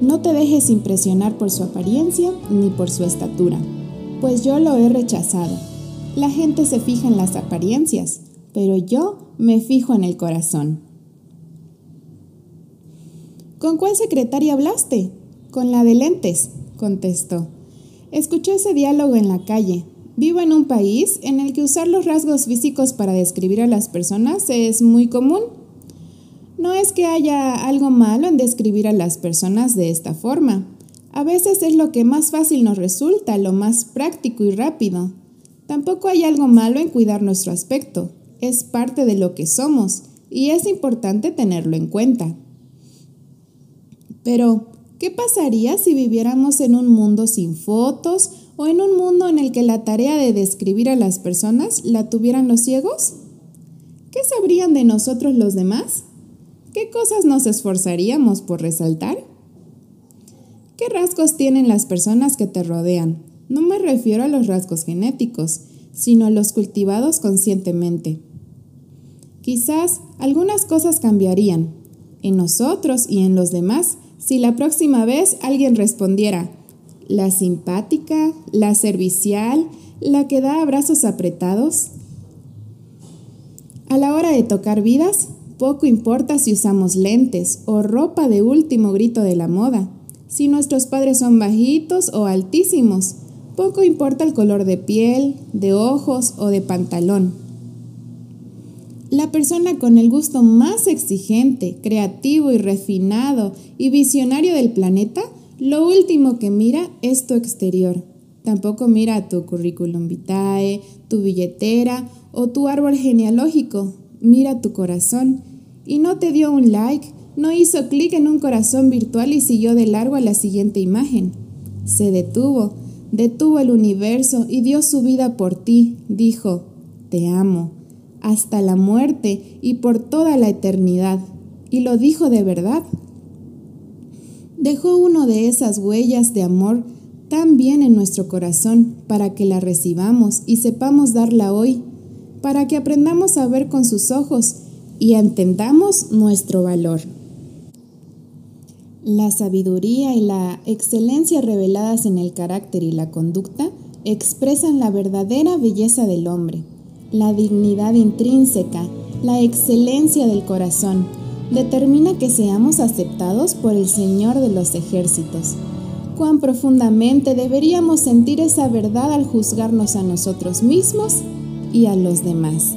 No te dejes impresionar por su apariencia ni por su estatura, pues yo lo he rechazado. La gente se fija en las apariencias, pero yo me fijo en el corazón. ¿Con cuál secretaria hablaste? Con la de lentes, contestó. Escuché ese diálogo en la calle. Vivo en un país en el que usar los rasgos físicos para describir a las personas es muy común. No es que haya algo malo en describir a las personas de esta forma. A veces es lo que más fácil nos resulta, lo más práctico y rápido. Tampoco hay algo malo en cuidar nuestro aspecto. Es parte de lo que somos y es importante tenerlo en cuenta. Pero, ¿qué pasaría si viviéramos en un mundo sin fotos o en un mundo en el que la tarea de describir a las personas la tuvieran los ciegos? ¿Qué sabrían de nosotros los demás? ¿Qué cosas nos esforzaríamos por resaltar? ¿Qué rasgos tienen las personas que te rodean? No me refiero a los rasgos genéticos, sino a los cultivados conscientemente. Quizás algunas cosas cambiarían, en nosotros y en los demás, si la próxima vez alguien respondiera, la simpática, la servicial, la que da abrazos apretados. A la hora de tocar vidas, poco importa si usamos lentes o ropa de último grito de la moda, si nuestros padres son bajitos o altísimos, poco importa el color de piel, de ojos o de pantalón. La persona con el gusto más exigente, creativo y refinado y visionario del planeta, lo último que mira es tu exterior. Tampoco mira tu currículum vitae, tu billetera o tu árbol genealógico. Mira tu corazón. Y no te dio un like, no hizo clic en un corazón virtual y siguió de largo a la siguiente imagen. Se detuvo, detuvo el universo y dio su vida por ti. Dijo, te amo hasta la muerte y por toda la eternidad. Y lo dijo de verdad. Dejó uno de esas huellas de amor tan bien en nuestro corazón para que la recibamos y sepamos darla hoy, para que aprendamos a ver con sus ojos y entendamos nuestro valor. La sabiduría y la excelencia reveladas en el carácter y la conducta expresan la verdadera belleza del hombre la dignidad intrínseca, la excelencia del corazón, determina que seamos aceptados por el Señor de los ejércitos. Cuán profundamente deberíamos sentir esa verdad al juzgarnos a nosotros mismos y a los demás.